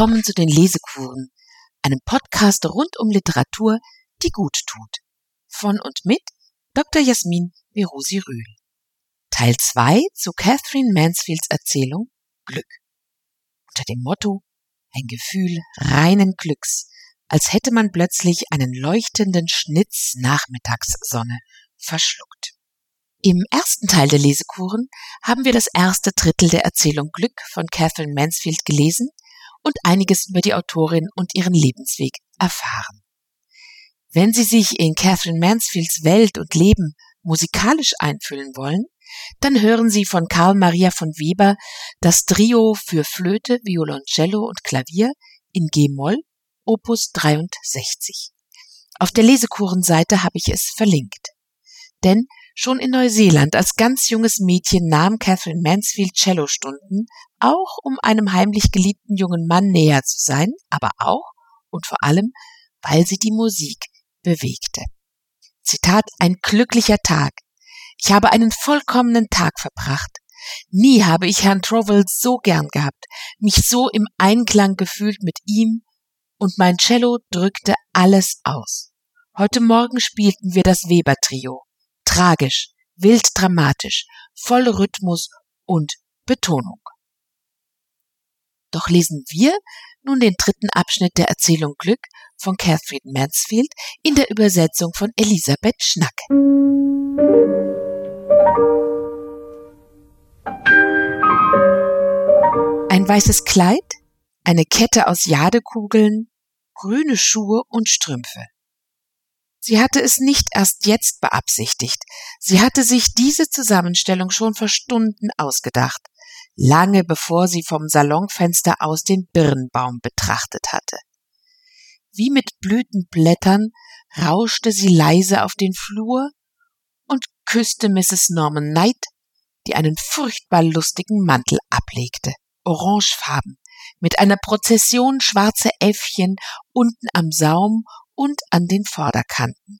willkommen zu den Lesekuren, einem Podcast rund um Literatur, die gut tut. Von und mit Dr. Jasmin Virusi Rühl. Teil 2 zu Catherine Mansfields Erzählung Glück. Unter dem Motto Ein Gefühl reinen Glücks, als hätte man plötzlich einen leuchtenden Schnitz Nachmittagssonne verschluckt. Im ersten Teil der Lesekuren haben wir das erste Drittel der Erzählung Glück von Catherine Mansfield gelesen und einiges über die Autorin und ihren Lebensweg erfahren. Wenn Sie sich in Catherine Mansfields Welt und Leben musikalisch einfühlen wollen, dann hören Sie von Karl Maria von Weber das Trio für Flöte, Violoncello und Klavier in G-Moll, Opus 63. Auf der Lesekurenseite habe ich es verlinkt. Denn Schon in Neuseeland als ganz junges Mädchen nahm Catherine Mansfield Cellostunden, auch um einem heimlich geliebten jungen Mann näher zu sein, aber auch und vor allem, weil sie die Musik bewegte. Zitat, ein glücklicher Tag. Ich habe einen vollkommenen Tag verbracht. Nie habe ich Herrn Trovell so gern gehabt, mich so im Einklang gefühlt mit ihm, und mein Cello drückte alles aus. Heute Morgen spielten wir das Weber-Trio tragisch, wild dramatisch, voll Rhythmus und Betonung. Doch lesen wir nun den dritten Abschnitt der Erzählung Glück von Catherine Mansfield in der Übersetzung von Elisabeth Schnack. Ein weißes Kleid, eine Kette aus Jadekugeln, grüne Schuhe und Strümpfe. Sie hatte es nicht erst jetzt beabsichtigt. Sie hatte sich diese Zusammenstellung schon vor Stunden ausgedacht, lange bevor sie vom Salonfenster aus den Birnbaum betrachtet hatte. Wie mit Blütenblättern rauschte sie leise auf den Flur und küsste Mrs. Norman Knight, die einen furchtbar lustigen Mantel ablegte, orangefarben, mit einer Prozession schwarzer Äffchen unten am Saum und an den Vorderkanten.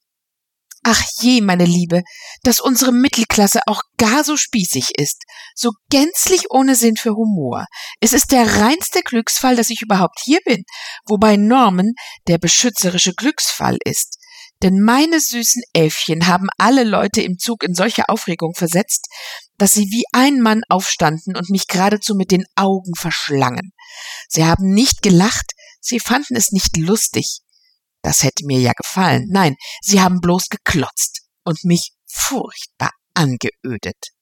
Ach je, meine Liebe, dass unsere Mittelklasse auch gar so spießig ist, so gänzlich ohne Sinn für Humor. Es ist der reinste Glücksfall, dass ich überhaupt hier bin, wobei Norman der beschützerische Glücksfall ist. Denn meine süßen Elfchen haben alle Leute im Zug in solche Aufregung versetzt, dass sie wie ein Mann aufstanden und mich geradezu mit den Augen verschlangen. Sie haben nicht gelacht, sie fanden es nicht lustig. Das hätte mir ja gefallen. Nein, sie haben bloß geklotzt und mich furchtbar angeödet.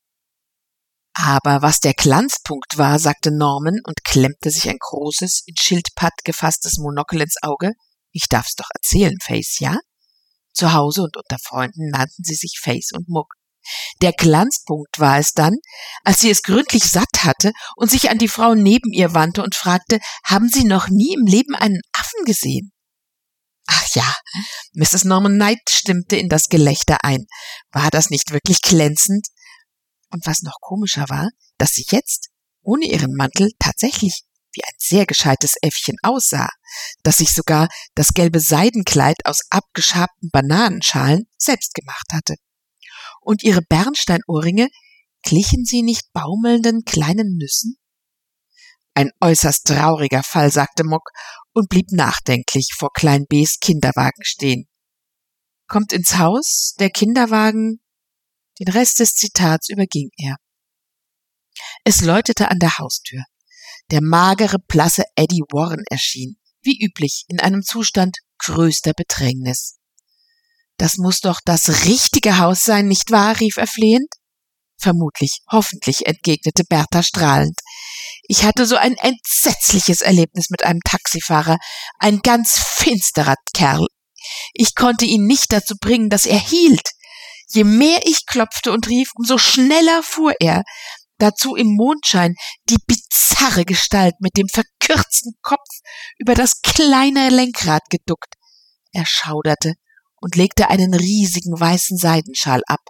Aber was der Glanzpunkt war, sagte Norman und klemmte sich ein großes, in Schildpatt gefasstes Monokel ins Auge. Ich darf's doch erzählen, Face, ja? Zu Hause und unter Freunden nannten sie sich Face und Muck. Der Glanzpunkt war es dann, als sie es gründlich satt hatte und sich an die Frau neben ihr wandte und fragte, haben Sie noch nie im Leben einen Affen gesehen? Ach ja, Mrs. Norman Knight stimmte in das Gelächter ein. War das nicht wirklich glänzend? Und was noch komischer war, dass sie jetzt, ohne ihren Mantel, tatsächlich wie ein sehr gescheites Äffchen aussah, dass sich sogar das gelbe Seidenkleid aus abgeschabten Bananenschalen selbst gemacht hatte. Und ihre Bernsteinohrringe, glichen sie nicht baumelnden kleinen Nüssen? Ein äußerst trauriger Fall, sagte Mock und blieb nachdenklich vor Klein B's Kinderwagen stehen. Kommt ins Haus, der Kinderwagen. Den Rest des Zitats überging er. Es läutete an der Haustür. Der magere, blasse Eddie Warren erschien, wie üblich, in einem Zustand größter Bedrängnis. Das muss doch das richtige Haus sein, nicht wahr? rief er flehend. Vermutlich, hoffentlich, entgegnete Bertha strahlend. Ich hatte so ein entsetzliches Erlebnis mit einem Taxifahrer, ein ganz finsterer Kerl. Ich konnte ihn nicht dazu bringen, dass er hielt. Je mehr ich klopfte und rief, umso schneller fuhr er. Dazu im Mondschein die bizarre Gestalt mit dem verkürzten Kopf über das kleine Lenkrad geduckt. Er schauderte und legte einen riesigen weißen Seidenschal ab.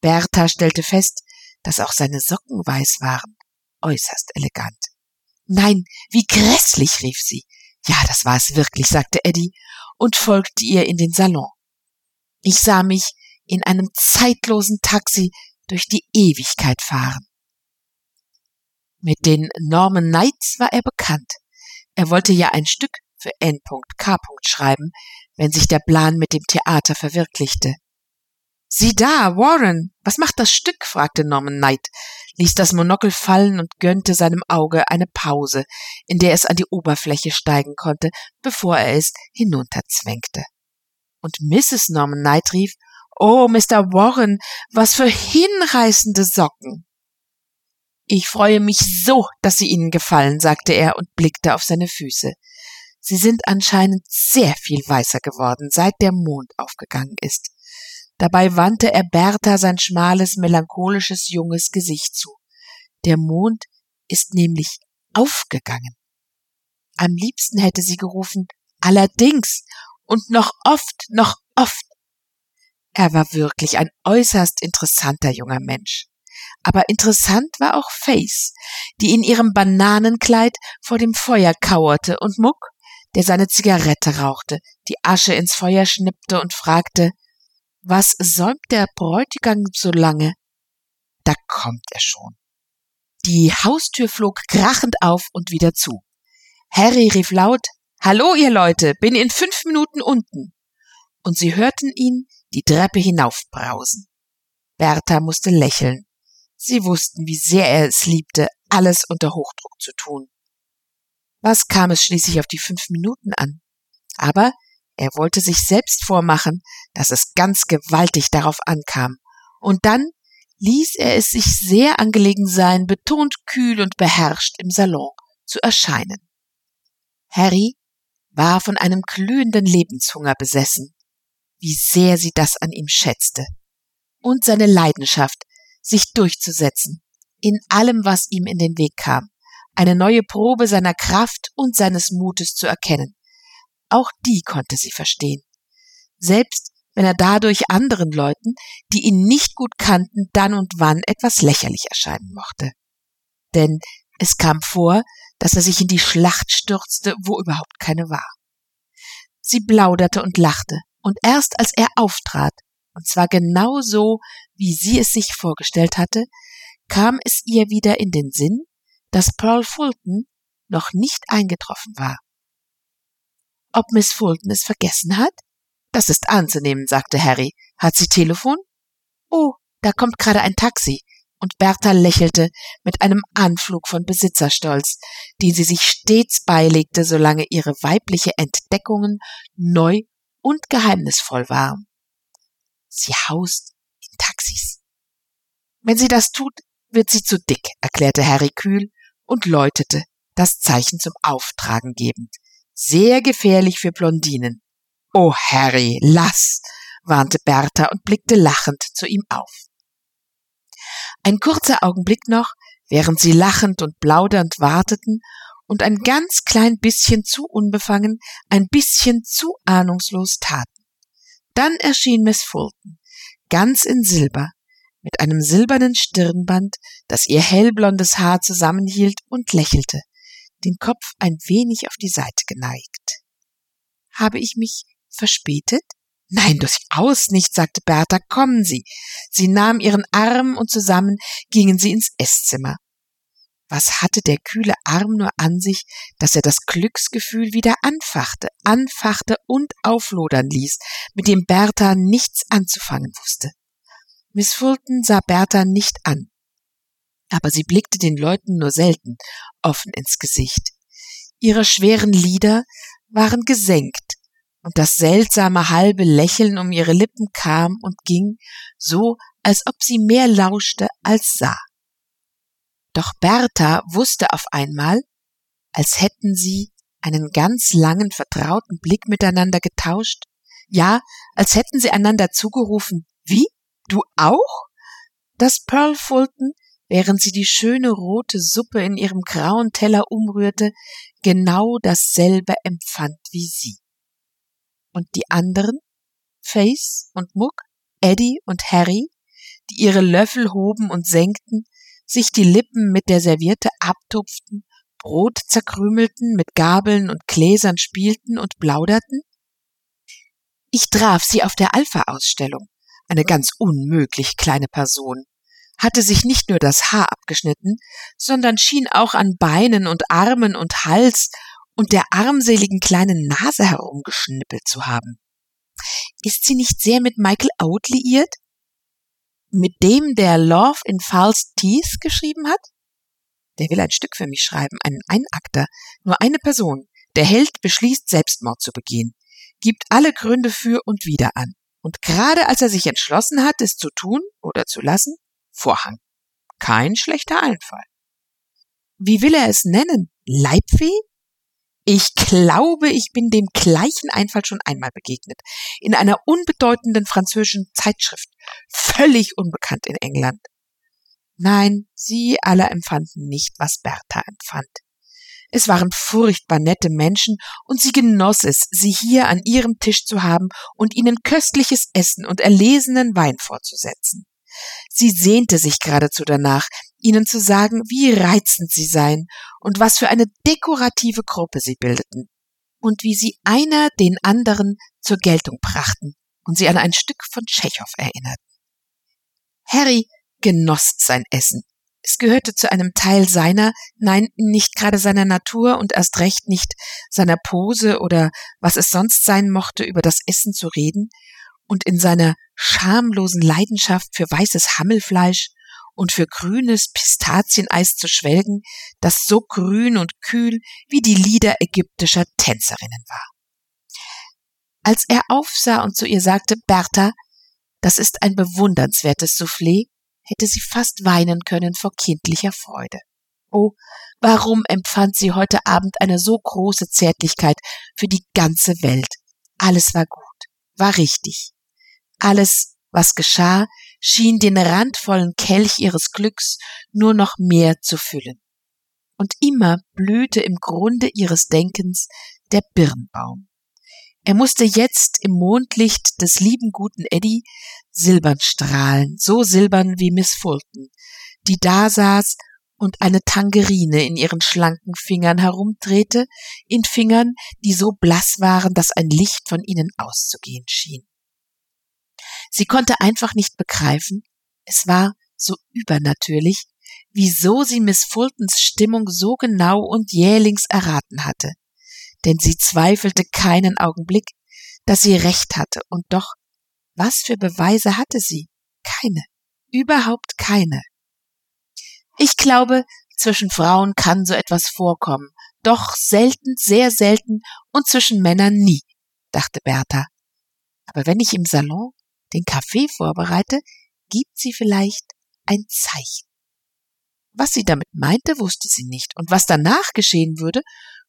Bertha stellte fest, dass auch seine Socken weiß waren äußerst elegant. Nein, wie grässlich, rief sie. Ja, das war es wirklich, sagte Eddie und folgte ihr in den Salon. Ich sah mich in einem zeitlosen Taxi durch die Ewigkeit fahren. Mit den Norman Knights war er bekannt. Er wollte ja ein Stück für N.K. schreiben, wenn sich der Plan mit dem Theater verwirklichte. Sieh da, Warren, was macht das Stück? fragte Norman Knight, ließ das Monokel fallen und gönnte seinem Auge eine Pause, in der es an die Oberfläche steigen konnte, bevor er es hinunterzwängte. Und Mrs. Norman Knight rief, Oh, Mr. Warren, was für hinreißende Socken. Ich freue mich so, dass sie Ihnen gefallen, sagte er und blickte auf seine Füße. Sie sind anscheinend sehr viel weißer geworden, seit der Mond aufgegangen ist. Dabei wandte er Bertha sein schmales, melancholisches, junges Gesicht zu. Der Mond ist nämlich aufgegangen. Am liebsten hätte sie gerufen, allerdings und noch oft, noch oft. Er war wirklich ein äußerst interessanter junger Mensch. Aber interessant war auch Face, die in ihrem Bananenkleid vor dem Feuer kauerte und Muck, der seine Zigarette rauchte, die Asche ins Feuer schnippte und fragte, was säumt der Bräutigam so lange? Da kommt er schon. Die Haustür flog krachend auf und wieder zu. Harry rief laut, Hallo, ihr Leute, bin in fünf Minuten unten. Und sie hörten ihn die Treppe hinaufbrausen. Bertha musste lächeln. Sie wussten, wie sehr er es liebte, alles unter Hochdruck zu tun. Was kam es schließlich auf die fünf Minuten an? Aber er wollte sich selbst vormachen, dass es ganz gewaltig darauf ankam, und dann ließ er es sich sehr angelegen sein, betont kühl und beherrscht im Salon zu erscheinen. Harry war von einem glühenden Lebenshunger besessen, wie sehr sie das an ihm schätzte, und seine Leidenschaft, sich durchzusetzen, in allem, was ihm in den Weg kam, eine neue Probe seiner Kraft und seines Mutes zu erkennen, auch die konnte sie verstehen. Selbst wenn er dadurch anderen Leuten, die ihn nicht gut kannten, dann und wann etwas lächerlich erscheinen mochte. Denn es kam vor, dass er sich in die Schlacht stürzte, wo überhaupt keine war. Sie plauderte und lachte, und erst als er auftrat, und zwar genau so, wie sie es sich vorgestellt hatte, kam es ihr wieder in den Sinn, dass Pearl Fulton noch nicht eingetroffen war. Ob Miss Fulton es vergessen hat? Das ist anzunehmen, sagte Harry. Hat sie Telefon? Oh, da kommt gerade ein Taxi. Und Bertha lächelte mit einem Anflug von Besitzerstolz, den sie sich stets beilegte, solange ihre weibliche Entdeckungen neu und geheimnisvoll waren. Sie haust in Taxis. Wenn sie das tut, wird sie zu dick, erklärte Harry kühl und läutete, das Zeichen zum Auftragen gebend. Sehr gefährlich für Blondinen. Oh, Harry, lass, warnte Bertha und blickte lachend zu ihm auf. Ein kurzer Augenblick noch, während sie lachend und plaudernd warteten und ein ganz klein bisschen zu unbefangen, ein bisschen zu ahnungslos taten. Dann erschien Miss Fulton, ganz in Silber, mit einem silbernen Stirnband, das ihr hellblondes Haar zusammenhielt und lächelte, den Kopf ein wenig auf die Seite geneigt. Habe ich mich verspätet? Nein, durchaus nicht, sagte Bertha. Kommen Sie. Sie nahm ihren Arm und zusammen gingen sie ins Esszimmer. Was hatte der kühle Arm nur an sich, dass er das Glücksgefühl wieder anfachte, anfachte und auflodern ließ, mit dem Bertha nichts anzufangen wusste. Miss Fulton sah Bertha nicht an aber sie blickte den Leuten nur selten offen ins Gesicht. Ihre schweren Lider waren gesenkt, und das seltsame halbe Lächeln um ihre Lippen kam und ging, so als ob sie mehr lauschte als sah. Doch Bertha wusste auf einmal, als hätten sie einen ganz langen, vertrauten Blick miteinander getauscht, ja, als hätten sie einander zugerufen, wie? Du auch? Dass Pearl Fulton während sie die schöne rote Suppe in ihrem grauen Teller umrührte, genau dasselbe empfand wie sie. Und die anderen, Face und Muck, Eddie und Harry, die ihre Löffel hoben und senkten, sich die Lippen mit der Serviette abtupften, Brot zerkrümelten, mit Gabeln und Gläsern spielten und plauderten? Ich traf sie auf der Alpha-Ausstellung, eine ganz unmöglich kleine Person, hatte sich nicht nur das Haar abgeschnitten, sondern schien auch an Beinen und Armen und Hals und der armseligen kleinen Nase herumgeschnippelt zu haben. Ist sie nicht sehr mit Michael Out liiert? Mit dem, der Love in False Teeth geschrieben hat? Der will ein Stück für mich schreiben, einen Einakter. Nur eine Person. Der Held beschließt, Selbstmord zu begehen, gibt alle Gründe für und wider an. Und gerade als er sich entschlossen hat, es zu tun oder zu lassen, Vorhang. Kein schlechter Einfall. Wie will er es nennen? Leibweh? Ich glaube, ich bin dem gleichen Einfall schon einmal begegnet. In einer unbedeutenden französischen Zeitschrift. Völlig unbekannt in England. Nein, sie alle empfanden nicht, was Bertha empfand. Es waren furchtbar nette Menschen, und sie genoss es, sie hier an ihrem Tisch zu haben und ihnen köstliches Essen und erlesenen Wein vorzusetzen. Sie sehnte sich geradezu danach, ihnen zu sagen, wie reizend sie seien und was für eine dekorative Gruppe sie bildeten und wie sie einer den anderen zur Geltung brachten und sie an ein Stück von Tschechow erinnerten. Harry genoss sein Essen. Es gehörte zu einem Teil seiner, nein, nicht gerade seiner Natur und erst recht nicht seiner Pose oder was es sonst sein mochte, über das Essen zu reden, und in seiner schamlosen Leidenschaft für weißes Hammelfleisch und für grünes Pistazieneis zu schwelgen, das so grün und kühl wie die Lieder ägyptischer Tänzerinnen war. Als er aufsah und zu ihr sagte, Bertha, das ist ein bewundernswertes Soufflé, hätte sie fast weinen können vor kindlicher Freude. Oh, warum empfand sie heute Abend eine so große Zärtlichkeit für die ganze Welt? Alles war gut, war richtig. Alles, was geschah, schien den randvollen Kelch ihres Glücks nur noch mehr zu füllen. Und immer blühte im Grunde ihres Denkens der Birnbaum. Er musste jetzt im Mondlicht des lieben guten Eddie silbern strahlen, so silbern wie Miss Fulton, die da saß und eine Tangerine in ihren schlanken Fingern herumdrehte, in Fingern, die so blass waren, dass ein Licht von ihnen auszugehen schien. Sie konnte einfach nicht begreifen, es war so übernatürlich, wieso sie Miss Fultons Stimmung so genau und jählings erraten hatte denn sie zweifelte keinen Augenblick, dass sie recht hatte, und doch, was für Beweise hatte sie? Keine, überhaupt keine. Ich glaube, zwischen Frauen kann so etwas vorkommen, doch selten, sehr selten und zwischen Männern nie, dachte Bertha. Aber wenn ich im Salon den Kaffee vorbereite, gibt sie vielleicht ein Zeichen. Was sie damit meinte, wusste sie nicht, und was danach geschehen würde,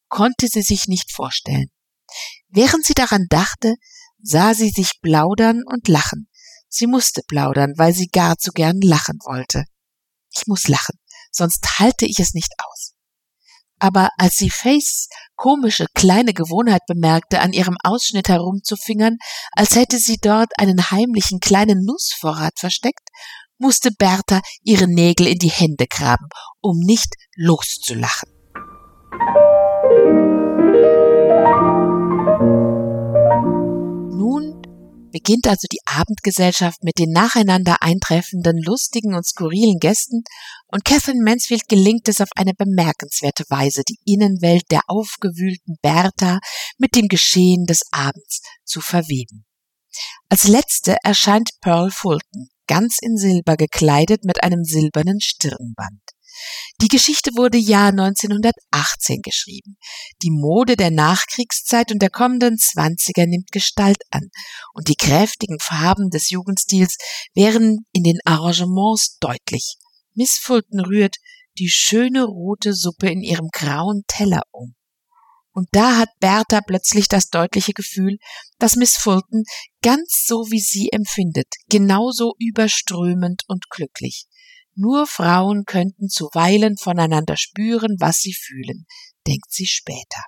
konnte sie sich nicht vorstellen. Während sie daran dachte, sah sie sich plaudern und lachen. Sie musste plaudern, weil sie gar zu gern lachen wollte. Ich muss lachen, sonst halte ich es nicht aus. Aber als sie Faiths komische kleine Gewohnheit bemerkte, an ihrem Ausschnitt herumzufingern, als hätte sie dort einen heimlichen kleinen Nussvorrat versteckt, musste Bertha ihre Nägel in die Hände graben, um nicht loszulachen. Beginnt also die Abendgesellschaft mit den nacheinander eintreffenden, lustigen und skurrilen Gästen, und Catherine Mansfield gelingt es auf eine bemerkenswerte Weise, die Innenwelt der aufgewühlten Bertha mit dem Geschehen des Abends zu verweben. Als letzte erscheint Pearl Fulton, ganz in Silber gekleidet mit einem silbernen Stirnband. Die Geschichte wurde Jahr 1918 geschrieben. Die Mode der Nachkriegszeit und der kommenden Zwanziger nimmt Gestalt an, und die kräftigen Farben des Jugendstils wären in den Arrangements deutlich. Miss Fulton rührt die schöne rote Suppe in ihrem grauen Teller um. Und da hat Bertha plötzlich das deutliche Gefühl, dass Miss Fulton ganz so wie sie empfindet, genauso überströmend und glücklich. Nur Frauen könnten zuweilen voneinander spüren, was sie fühlen, denkt sie später.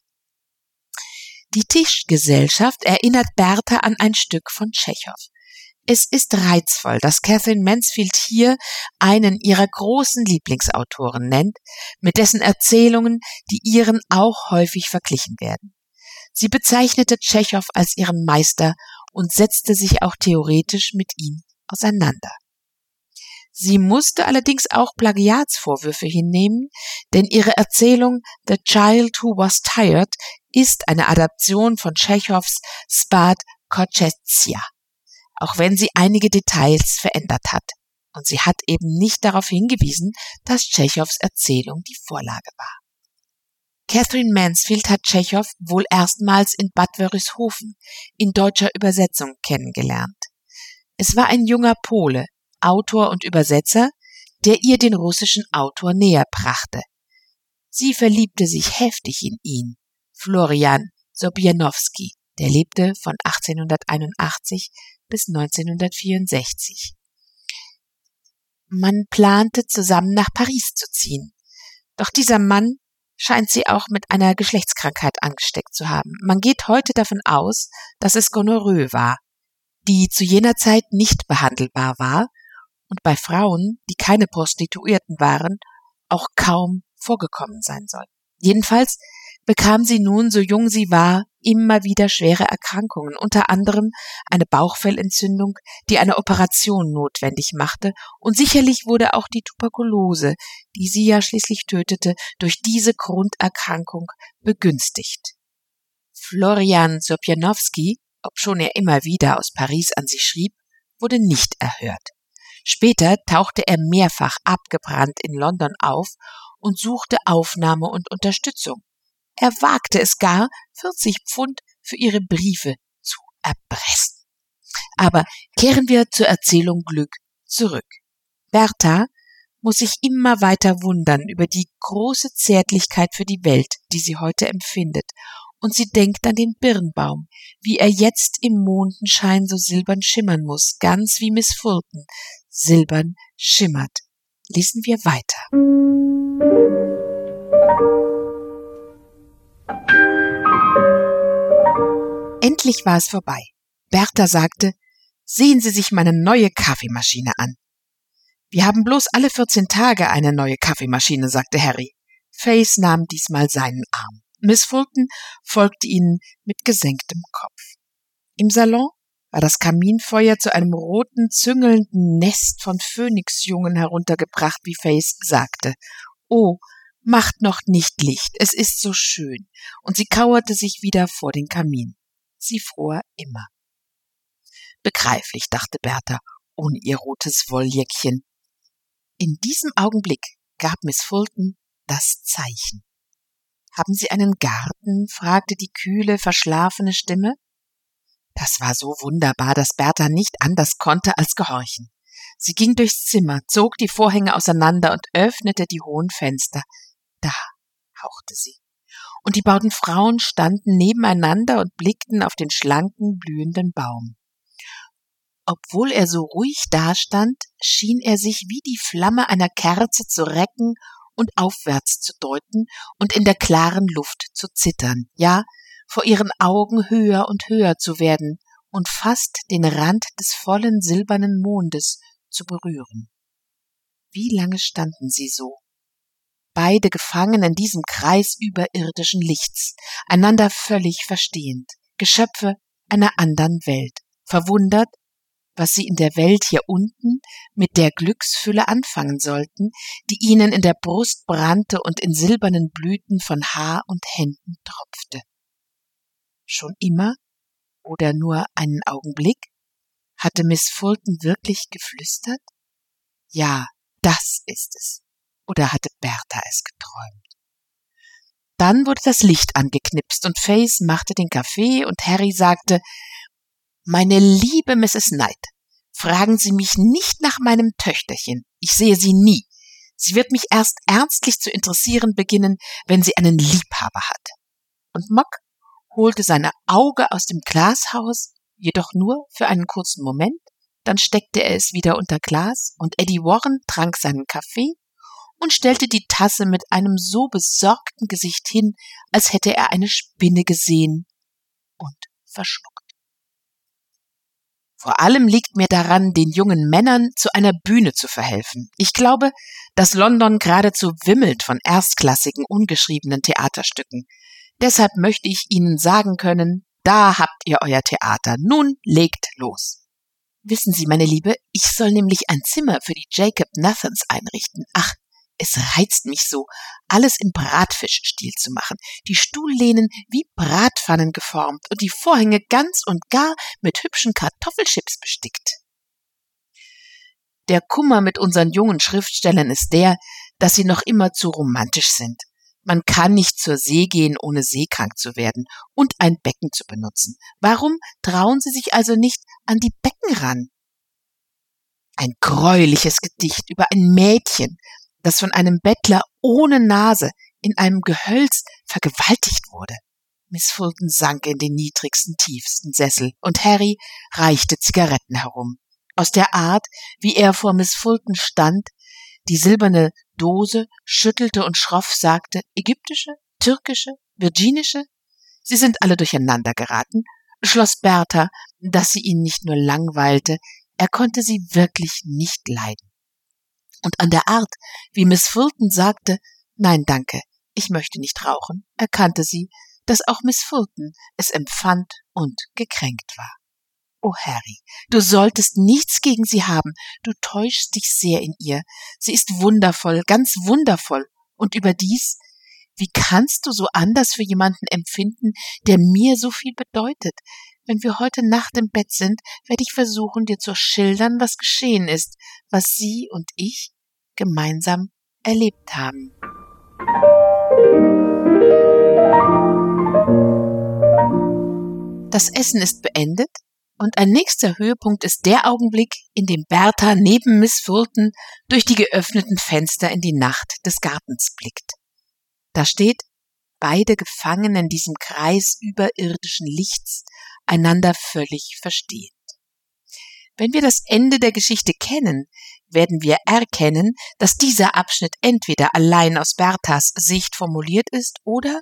Die Tischgesellschaft erinnert Bertha an ein Stück von Tschechow. Es ist reizvoll, dass Catherine Mansfield hier einen ihrer großen Lieblingsautoren nennt, mit dessen Erzählungen die ihren auch häufig verglichen werden. Sie bezeichnete Tschechow als ihren Meister und setzte sich auch theoretisch mit ihm auseinander. Sie musste allerdings auch Plagiatsvorwürfe hinnehmen, denn ihre Erzählung The Child Who Was Tired ist eine Adaption von Tschechows Spad Koczetia, auch wenn sie einige Details verändert hat. Und sie hat eben nicht darauf hingewiesen, dass Tschechows Erzählung die Vorlage war. Catherine Mansfield hat Tschechow wohl erstmals in Bad Wörishofen in deutscher Übersetzung kennengelernt. Es war ein junger Pole, Autor und Übersetzer, der ihr den russischen Autor näher brachte. Sie verliebte sich heftig in ihn, Florian Sobianowski, der lebte von 1881 bis 1964. Man plante zusammen nach Paris zu ziehen. Doch dieser Mann scheint sie auch mit einer Geschlechtskrankheit angesteckt zu haben. Man geht heute davon aus, dass es Gonorrhoe war, die zu jener Zeit nicht behandelbar war und bei Frauen, die keine Prostituierten waren, auch kaum vorgekommen sein soll. Jedenfalls bekam sie nun, so jung sie war, immer wieder schwere Erkrankungen, unter anderem eine Bauchfellentzündung, die eine Operation notwendig machte, und sicherlich wurde auch die Tuberkulose, die sie ja schließlich tötete, durch diese Grunderkrankung begünstigt. Florian Sobjanowski, obschon er immer wieder aus Paris an sie schrieb, wurde nicht erhört. Später tauchte er mehrfach abgebrannt in London auf und suchte Aufnahme und Unterstützung. Er wagte es gar, 40 Pfund für ihre Briefe zu erpressen. Aber kehren wir zur Erzählung Glück zurück. Bertha muss sich immer weiter wundern über die große Zärtlichkeit für die Welt, die sie heute empfindet, und sie denkt an den Birnbaum, wie er jetzt im Mondenschein so silbern schimmern muss, ganz wie Miss Fulton silbern schimmert. Lesen wir weiter. Endlich war es vorbei. Bertha sagte, sehen Sie sich meine neue Kaffeemaschine an. Wir haben bloß alle 14 Tage eine neue Kaffeemaschine, sagte Harry. Faith nahm diesmal seinen Arm. Miss Fulton folgte ihnen mit gesenktem Kopf. Im Salon war das Kaminfeuer zu einem roten, züngelnden Nest von Phönixjungen heruntergebracht, wie Faith sagte. Oh, macht noch nicht Licht, es ist so schön. Und sie kauerte sich wieder vor den Kamin. Sie fror immer. Begreiflich, dachte Bertha, ohne ihr rotes Wolljäckchen. In diesem Augenblick gab Miss Fulton das Zeichen. Haben Sie einen Garten? fragte die kühle, verschlafene Stimme. Das war so wunderbar, dass Bertha nicht anders konnte als gehorchen. Sie ging durchs Zimmer, zog die Vorhänge auseinander und öffnete die hohen Fenster. Da, hauchte sie und die beiden Frauen standen nebeneinander und blickten auf den schlanken, blühenden Baum. Obwohl er so ruhig dastand, schien er sich wie die Flamme einer Kerze zu recken und aufwärts zu deuten und in der klaren Luft zu zittern, ja, vor ihren Augen höher und höher zu werden und fast den Rand des vollen silbernen Mondes zu berühren. Wie lange standen sie so, beide gefangen in diesem Kreis überirdischen Lichts, einander völlig verstehend, Geschöpfe einer anderen Welt, verwundert, was sie in der Welt hier unten mit der Glücksfülle anfangen sollten, die ihnen in der Brust brannte und in silbernen Blüten von Haar und Händen tropfte. Schon immer oder nur einen Augenblick? Hatte Miss Fulton wirklich geflüstert? Ja, das ist es. Oder hatte Bertha es geträumt? Dann wurde das Licht angeknipst und Faith machte den Kaffee und Harry sagte, meine liebe Mrs. Knight, fragen Sie mich nicht nach meinem Töchterchen. Ich sehe sie nie. Sie wird mich erst ernstlich zu interessieren beginnen, wenn sie einen Liebhaber hat. Und Mock holte sein Auge aus dem Glashaus, jedoch nur für einen kurzen Moment, dann steckte er es wieder unter Glas und Eddie Warren trank seinen Kaffee und stellte die Tasse mit einem so besorgten Gesicht hin, als hätte er eine Spinne gesehen und verschluckt. Vor allem liegt mir daran, den jungen Männern zu einer Bühne zu verhelfen. Ich glaube, dass London geradezu wimmelt von erstklassigen, ungeschriebenen Theaterstücken. Deshalb möchte ich Ihnen sagen können, da habt ihr euer Theater. Nun legt los. Wissen Sie, meine Liebe, ich soll nämlich ein Zimmer für die Jacob Nathans einrichten. Ach, es reizt mich so, alles im Bratfischstil zu machen, die Stuhllehnen wie Bratpfannen geformt und die Vorhänge ganz und gar mit hübschen Kartoffelchips bestickt. Der Kummer mit unseren jungen Schriftstellern ist der, dass sie noch immer zu romantisch sind. Man kann nicht zur See gehen, ohne seekrank zu werden und ein Becken zu benutzen. Warum trauen sie sich also nicht an die Becken ran? Ein greuliches Gedicht über ein Mädchen, das von einem Bettler ohne Nase in einem Gehölz vergewaltigt wurde. Miss Fulton sank in den niedrigsten, tiefsten Sessel, und Harry reichte Zigaretten herum. Aus der Art, wie er vor Miss Fulton stand, die silberne Dose schüttelte und schroff sagte, ägyptische, türkische, virginische? Sie sind alle durcheinander geraten, schloss Bertha, dass sie ihn nicht nur langweilte, er konnte sie wirklich nicht leiden. Und an der Art, wie Miss Fulton sagte, nein, danke, ich möchte nicht rauchen, erkannte sie, dass auch Miss Fulton es empfand und gekränkt war. Oh Harry, du solltest nichts gegen sie haben, du täuschst dich sehr in ihr. Sie ist wundervoll, ganz wundervoll. Und überdies, wie kannst du so anders für jemanden empfinden, der mir so viel bedeutet? Wenn wir heute Nacht im Bett sind, werde ich versuchen, dir zu schildern, was geschehen ist, was sie und ich gemeinsam erlebt haben. Das Essen ist beendet und ein nächster Höhepunkt ist der Augenblick, in dem Bertha neben Miss Fulton durch die geöffneten Fenster in die Nacht des Gartens blickt. Da steht, beide gefangen in diesem Kreis überirdischen Lichts, einander völlig verstehend. Wenn wir das Ende der Geschichte kennen, werden wir erkennen, dass dieser Abschnitt entweder allein aus Berthas Sicht formuliert ist oder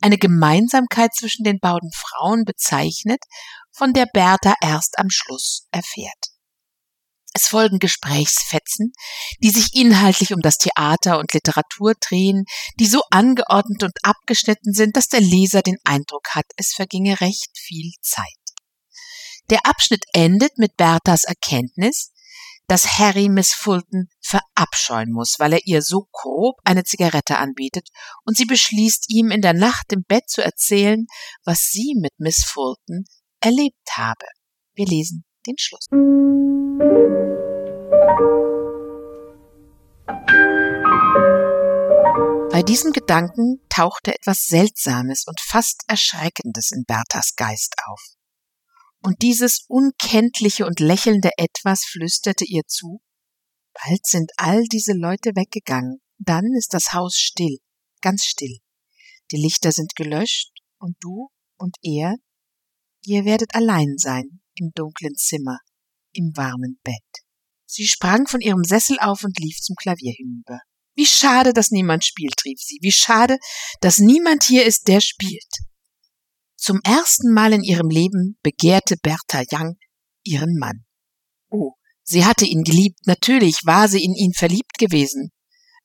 eine Gemeinsamkeit zwischen den beiden Frauen bezeichnet, von der Bertha erst am Schluss erfährt. Es folgen Gesprächsfetzen, die sich inhaltlich um das Theater und Literatur drehen, die so angeordnet und abgeschnitten sind, dass der Leser den Eindruck hat, es verginge recht viel Zeit. Der Abschnitt endet mit Berthas Erkenntnis, dass Harry Miss Fulton verabscheuen muss, weil er ihr so grob eine Zigarette anbietet, und sie beschließt ihm in der Nacht im Bett zu erzählen, was sie mit Miss Fulton erlebt habe. Wir lesen den Schluss. Bei diesem Gedanken tauchte etwas Seltsames und fast Erschreckendes in Berthas Geist auf. Und dieses unkenntliche und lächelnde Etwas flüsterte ihr zu, bald sind all diese Leute weggegangen, dann ist das Haus still, ganz still. Die Lichter sind gelöscht und du und er Ihr werdet allein sein im dunklen Zimmer, im warmen Bett. Sie sprang von ihrem Sessel auf und lief zum Klavier hinüber. Wie schade, dass niemand spielt, rief sie. Wie schade, dass niemand hier ist, der spielt. Zum ersten Mal in ihrem Leben begehrte Bertha Young ihren Mann. Oh, sie hatte ihn geliebt, natürlich war sie in ihn verliebt gewesen.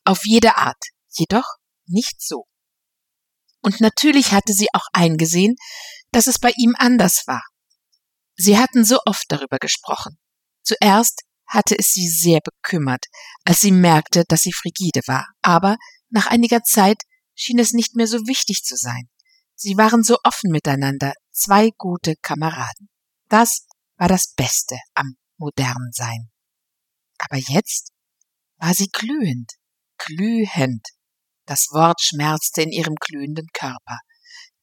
Auf jede Art, jedoch nicht so. Und natürlich hatte sie auch eingesehen, dass es bei ihm anders war. Sie hatten so oft darüber gesprochen. Zuerst hatte es sie sehr bekümmert, als sie merkte, dass sie frigide war, aber nach einiger Zeit schien es nicht mehr so wichtig zu sein. Sie waren so offen miteinander, zwei gute Kameraden. Das war das Beste am modernen Sein. Aber jetzt war sie glühend, glühend. Das Wort schmerzte in ihrem glühenden Körper.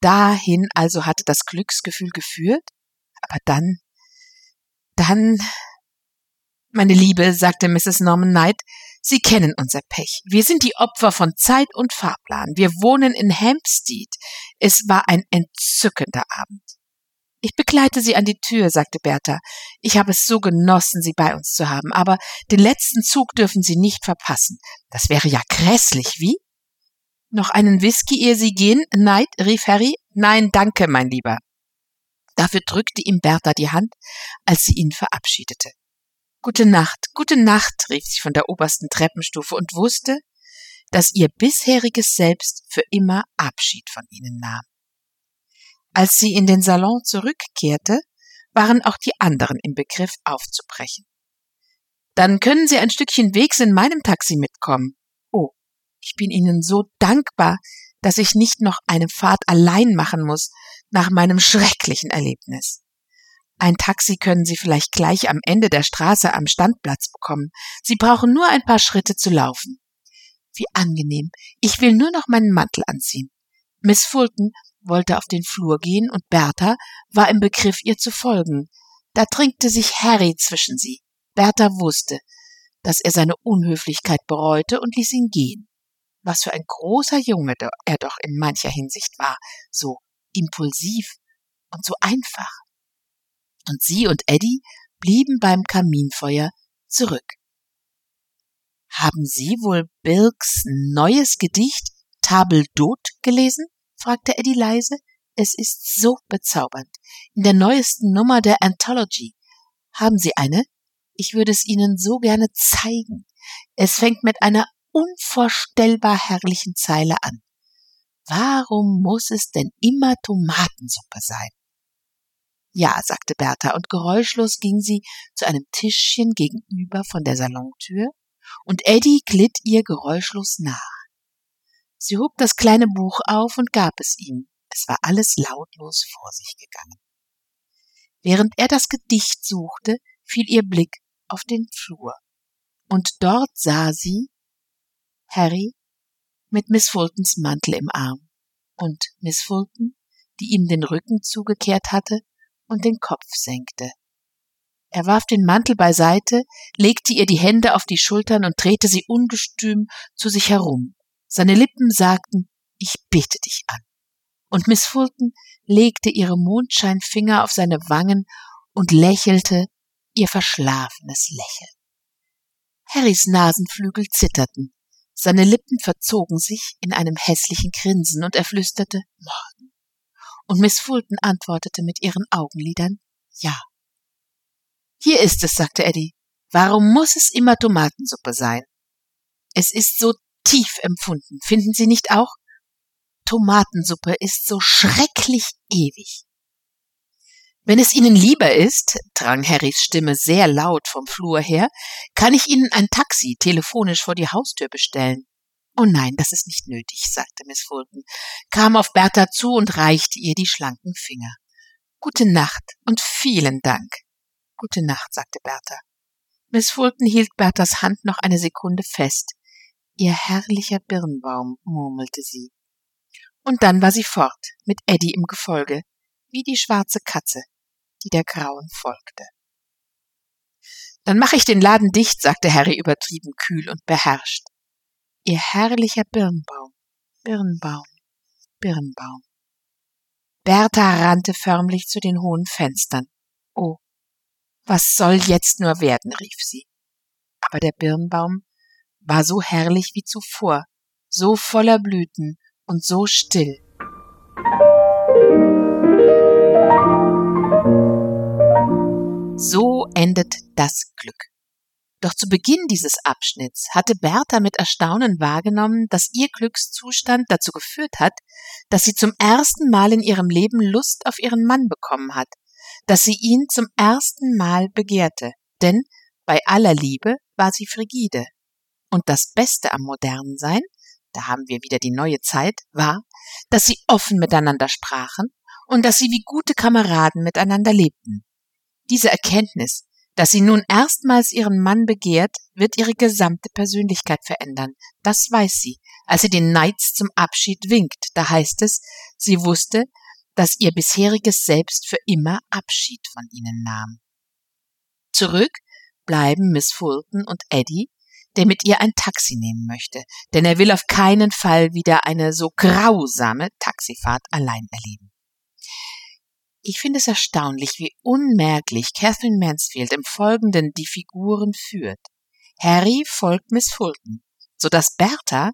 Dahin also hatte das Glücksgefühl geführt, aber dann, dann, meine Liebe, sagte Mrs. Norman Knight, Sie kennen unser Pech. Wir sind die Opfer von Zeit und Fahrplan. Wir wohnen in Hampstead. Es war ein entzückender Abend. Ich begleite Sie an die Tür, sagte Bertha. Ich habe es so genossen, Sie bei uns zu haben, aber den letzten Zug dürfen Sie nicht verpassen. Das wäre ja grässlich, wie? Noch einen Whisky, ehe Sie gehen? Neid, rief Harry. Nein, danke, mein Lieber. Dafür drückte ihm Bertha die Hand, als sie ihn verabschiedete. Gute Nacht, gute Nacht, rief sie von der obersten Treppenstufe und wusste, dass ihr bisheriges Selbst für immer Abschied von ihnen nahm. Als sie in den Salon zurückkehrte, waren auch die anderen im Begriff aufzubrechen. Dann können Sie ein Stückchen Wegs in meinem Taxi mitkommen. Oh, ich bin Ihnen so dankbar, dass ich nicht noch eine Fahrt allein machen muss nach meinem schrecklichen Erlebnis. Ein Taxi können Sie vielleicht gleich am Ende der Straße am Standplatz bekommen. Sie brauchen nur ein paar Schritte zu laufen. Wie angenehm. Ich will nur noch meinen Mantel anziehen. Miss Fulton wollte auf den Flur gehen und Bertha war im Begriff, ihr zu folgen. Da drängte sich Harry zwischen sie. Bertha wusste, dass er seine Unhöflichkeit bereute und ließ ihn gehen. Was für ein großer Junge er doch in mancher Hinsicht war, so impulsiv und so einfach. Und sie und Eddie blieben beim Kaminfeuer zurück. Haben Sie wohl Birks neues Gedicht Table d'Hôte gelesen? fragte Eddie leise. Es ist so bezaubernd. In der neuesten Nummer der Anthology. Haben Sie eine? Ich würde es Ihnen so gerne zeigen. Es fängt mit einer unvorstellbar herrlichen Zeile an. Warum muss es denn immer Tomatensuppe sein? Ja, sagte Bertha, und geräuschlos ging sie zu einem Tischchen gegenüber von der Salontür, und Eddie glitt ihr geräuschlos nach. Sie hob das kleine Buch auf und gab es ihm. Es war alles lautlos vor sich gegangen. Während er das Gedicht suchte, fiel ihr Blick auf den Flur. Und dort sah sie Harry mit Miss Fultons Mantel im Arm und Miss Fulton, die ihm den Rücken zugekehrt hatte und den Kopf senkte. Er warf den Mantel beiseite, legte ihr die Hände auf die Schultern und drehte sie ungestüm zu sich herum. Seine Lippen sagten, ich bete dich an. Und Miss Fulton legte ihre Mondscheinfinger auf seine Wangen und lächelte ihr verschlafenes Lächeln. Harrys Nasenflügel zitterten, seine Lippen verzogen sich in einem hässlichen Grinsen und er flüsterte Morgen. Und Miss Fulton antwortete mit ihren Augenlidern Ja. Hier ist es, sagte Eddie. Warum muss es immer Tomatensuppe sein? Es ist so tief empfunden, finden Sie nicht auch? Tomatensuppe ist so schrecklich ewig. Wenn es Ihnen lieber ist, drang Harrys Stimme sehr laut vom Flur her, kann ich Ihnen ein Taxi telefonisch vor die Haustür bestellen. Oh nein, das ist nicht nötig, sagte Miss Fulton, kam auf Bertha zu und reichte ihr die schlanken Finger. Gute Nacht und vielen Dank. Gute Nacht, sagte Bertha. Miss Fulton hielt Berthas Hand noch eine Sekunde fest. Ihr herrlicher Birnbaum, murmelte sie. Und dann war sie fort, mit Eddie im Gefolge, wie die schwarze Katze, die der Grauen folgte. Dann mache ich den Laden dicht, sagte Harry übertrieben kühl und beherrscht. Ihr herrlicher Birnbaum, Birnbaum, Birnbaum. Bertha rannte förmlich zu den hohen Fenstern. Oh, was soll jetzt nur werden, rief sie. Aber der Birnbaum war so herrlich wie zuvor, so voller Blüten und so still. So endet das Glück. Doch zu Beginn dieses Abschnitts hatte Bertha mit Erstaunen wahrgenommen, dass ihr Glückszustand dazu geführt hat, dass sie zum ersten Mal in ihrem Leben Lust auf ihren Mann bekommen hat, dass sie ihn zum ersten Mal begehrte, denn bei aller Liebe war sie frigide. Und das Beste am modernen Sein, da haben wir wieder die neue Zeit, war, dass sie offen miteinander sprachen und dass sie wie gute Kameraden miteinander lebten. Diese Erkenntnis, dass sie nun erstmals ihren Mann begehrt, wird ihre gesamte Persönlichkeit verändern. Das weiß sie. Als sie den Knights zum Abschied winkt, da heißt es, sie wusste, dass ihr bisheriges Selbst für immer Abschied von ihnen nahm. Zurück bleiben Miss Fulton und Eddie, der mit ihr ein Taxi nehmen möchte, denn er will auf keinen Fall wieder eine so grausame Taxifahrt allein erleben. Ich finde es erstaunlich, wie unmerklich Catherine Mansfield im Folgenden die Figuren führt. Harry folgt Miss Fulton, so dass Bertha,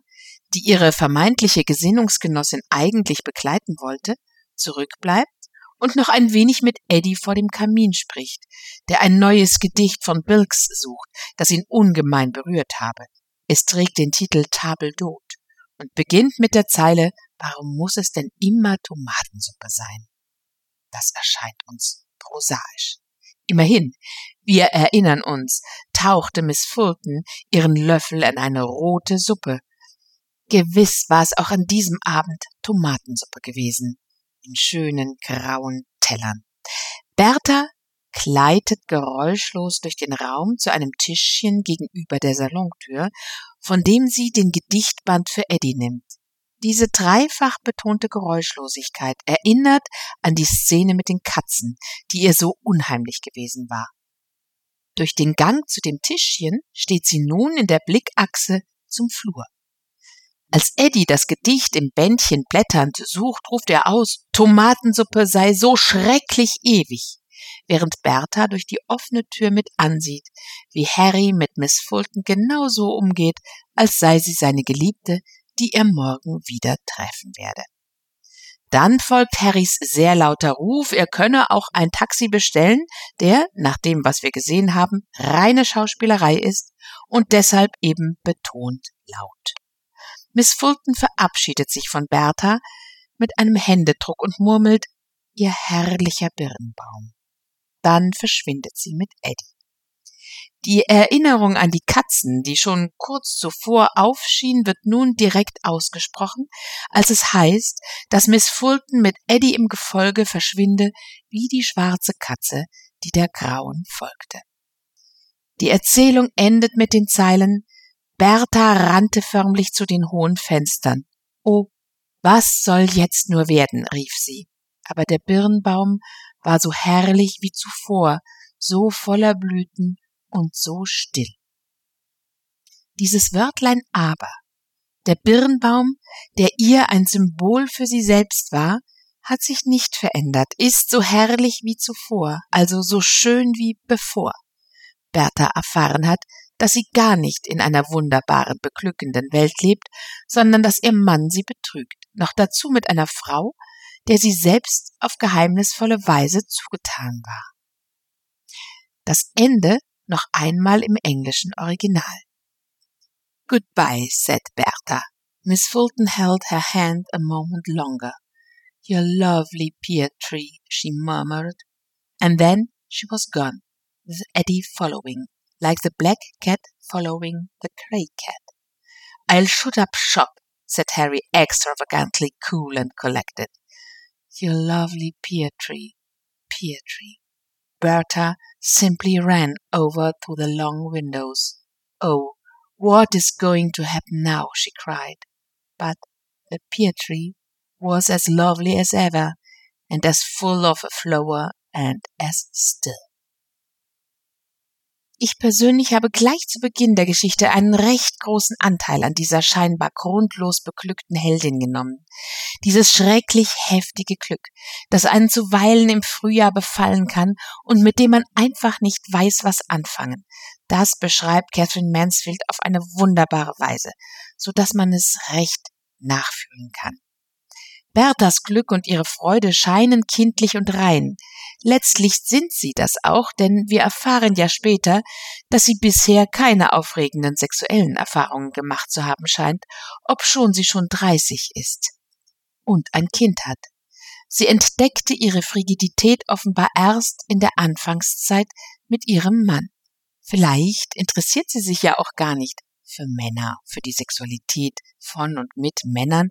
die ihre vermeintliche Gesinnungsgenossin eigentlich begleiten wollte, zurückbleibt und noch ein wenig mit Eddie vor dem Kamin spricht, der ein neues Gedicht von Bilks sucht, das ihn ungemein berührt habe. Es trägt den Titel Table d'Hôte und beginnt mit der Zeile Warum muss es denn immer Tomatensuppe sein? Das erscheint uns prosaisch. Immerhin, wir erinnern uns, tauchte Miss Fulton ihren Löffel in eine rote Suppe. Gewiss war es auch an diesem Abend Tomatensuppe gewesen, in schönen grauen Tellern. Bertha gleitet geräuschlos durch den Raum zu einem Tischchen gegenüber der Salontür, von dem sie den Gedichtband für Eddie nimmt. Diese dreifach betonte Geräuschlosigkeit erinnert an die Szene mit den Katzen, die ihr so unheimlich gewesen war. Durch den Gang zu dem Tischchen steht sie nun in der Blickachse zum Flur. Als Eddie das Gedicht im Bändchen blätternd sucht, ruft er aus, Tomatensuppe sei so schrecklich ewig, während Bertha durch die offene Tür mit ansieht, wie Harry mit Miss Fulton genauso umgeht, als sei sie seine Geliebte, die er morgen wieder treffen werde. Dann folgt Harrys sehr lauter Ruf, er könne auch ein Taxi bestellen, der, nach dem, was wir gesehen haben, reine Schauspielerei ist und deshalb eben betont laut. Miss Fulton verabschiedet sich von Bertha mit einem Händedruck und murmelt, ihr herrlicher Birnbaum. Dann verschwindet sie mit Eddie. Die Erinnerung an die Katzen, die schon kurz zuvor aufschien, wird nun direkt ausgesprochen, als es heißt, dass Miss Fulton mit Eddie im Gefolge verschwinde, wie die schwarze Katze, die der grauen folgte. Die Erzählung endet mit den Zeilen Bertha rannte förmlich zu den hohen Fenstern. Oh, was soll jetzt nur werden, rief sie. Aber der Birnbaum war so herrlich wie zuvor, so voller Blüten und so still. Dieses Wörtlein aber, der Birnbaum, der ihr ein Symbol für sie selbst war, hat sich nicht verändert, ist so herrlich wie zuvor, also so schön wie bevor. Bertha erfahren hat, dass sie gar nicht in einer wunderbaren, beglückenden Welt lebt, sondern dass ihr Mann sie betrügt, noch dazu mit einer Frau, der sie selbst auf geheimnisvolle Weise zugetan war. Das Ende noch einmal im englischen Original. Goodbye, said Bertha. Miss Fulton held her hand a moment longer. Your lovely pear tree, she murmured, and then she was gone, with Eddie following, like the black cat following the grey cat. I'll shut up shop, said Harry extravagantly cool and collected. Your lovely pear tree, pear tree. Bertha simply ran over to the long windows. Oh, what is going to happen now? she cried. But the pear tree was as lovely as ever, and as full of a flower and as still. Ich persönlich habe gleich zu Beginn der Geschichte einen recht großen Anteil an dieser scheinbar grundlos beglückten Heldin genommen. Dieses schrecklich heftige Glück, das einen zuweilen im Frühjahr befallen kann und mit dem man einfach nicht weiß, was anfangen. Das beschreibt Catherine Mansfield auf eine wunderbare Weise, so dass man es recht nachfühlen kann. Berthas Glück und ihre Freude scheinen kindlich und rein. Letztlich sind sie das auch, denn wir erfahren ja später, dass sie bisher keine aufregenden sexuellen Erfahrungen gemacht zu haben scheint, obschon sie schon dreißig ist und ein Kind hat. Sie entdeckte ihre Frigidität offenbar erst in der Anfangszeit mit ihrem Mann. Vielleicht interessiert sie sich ja auch gar nicht für Männer, für die Sexualität von und mit Männern,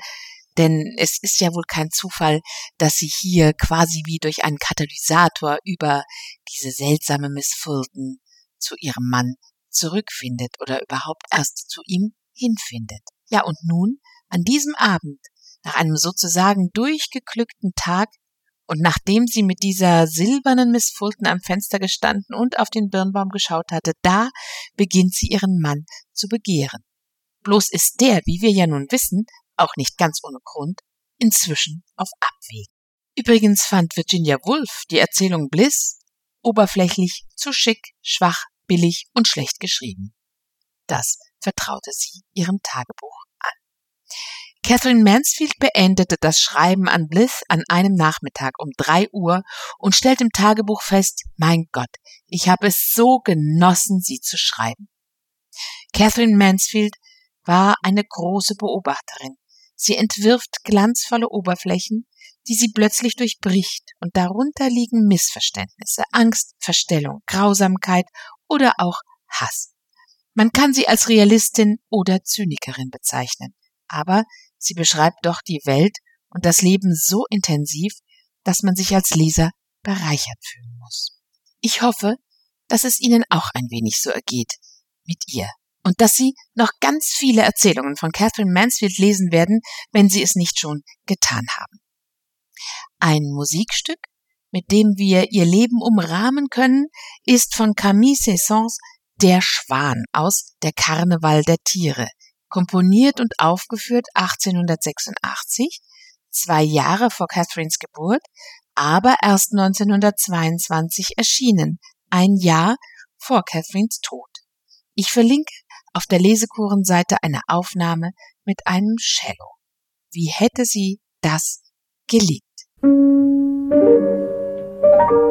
denn es ist ja wohl kein Zufall, dass sie hier quasi wie durch einen Katalysator über diese seltsame Miss Fulton zu ihrem Mann zurückfindet oder überhaupt erst zu ihm hinfindet. Ja, und nun, an diesem Abend, nach einem sozusagen durchgeglückten Tag, und nachdem sie mit dieser silbernen Miss Fulton am Fenster gestanden und auf den Birnbaum geschaut hatte, da beginnt sie ihren Mann zu begehren. Bloß ist der, wie wir ja nun wissen, auch nicht ganz ohne Grund, inzwischen auf Abwägen. Übrigens fand Virginia Woolf die Erzählung Bliss oberflächlich zu schick, schwach, billig und schlecht geschrieben. Das vertraute sie ihrem Tagebuch an. Catherine Mansfield beendete das Schreiben an Bliss an einem Nachmittag um drei Uhr und stellt im Tagebuch fest, mein Gott, ich habe es so genossen, sie zu schreiben. Catherine Mansfield war eine große Beobachterin. Sie entwirft glanzvolle Oberflächen, die sie plötzlich durchbricht, und darunter liegen Missverständnisse, Angst, Verstellung, Grausamkeit oder auch Hass. Man kann sie als Realistin oder Zynikerin bezeichnen, aber sie beschreibt doch die Welt und das Leben so intensiv, dass man sich als Leser bereichert fühlen muss. Ich hoffe, dass es Ihnen auch ein wenig so ergeht mit ihr und dass Sie noch ganz viele Erzählungen von Catherine Mansfield lesen werden, wenn Sie es nicht schon getan haben. Ein Musikstück, mit dem wir ihr Leben umrahmen können, ist von Camille Saint-Saëns Der Schwan aus Der Karneval der Tiere, komponiert und aufgeführt 1886, zwei Jahre vor Catherines Geburt, aber erst 1922 erschienen, ein Jahr vor Catherines Tod. Ich verlinke auf der Lesekurenseite eine Aufnahme mit einem Cello. Wie hätte sie das geliebt? Thank